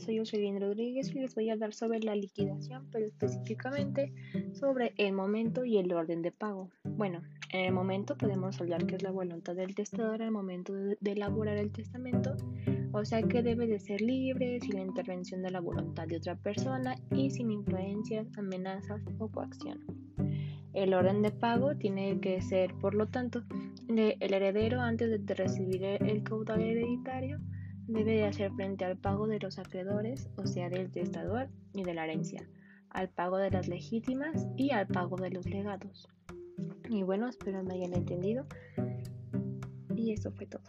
soy Jocelyn Rodríguez y les voy a hablar sobre la liquidación, pero específicamente sobre el momento y el orden de pago. Bueno, en el momento podemos hablar que es la voluntad del testador al momento de, elaborar el testamento, o sea que debe de ser libre, sin la intervención de la voluntad de otra persona y sin influencias, amenazas o coacción. El orden de pago tiene que ser, por lo tanto, el heredero antes de recibir el caudal hereditario debe de hacer frente al pago de los acreedores, o sea, del testador y de la herencia, al pago de las legítimas y al pago de los legados. Y bueno, espero me hayan entendido. Y eso fue todo.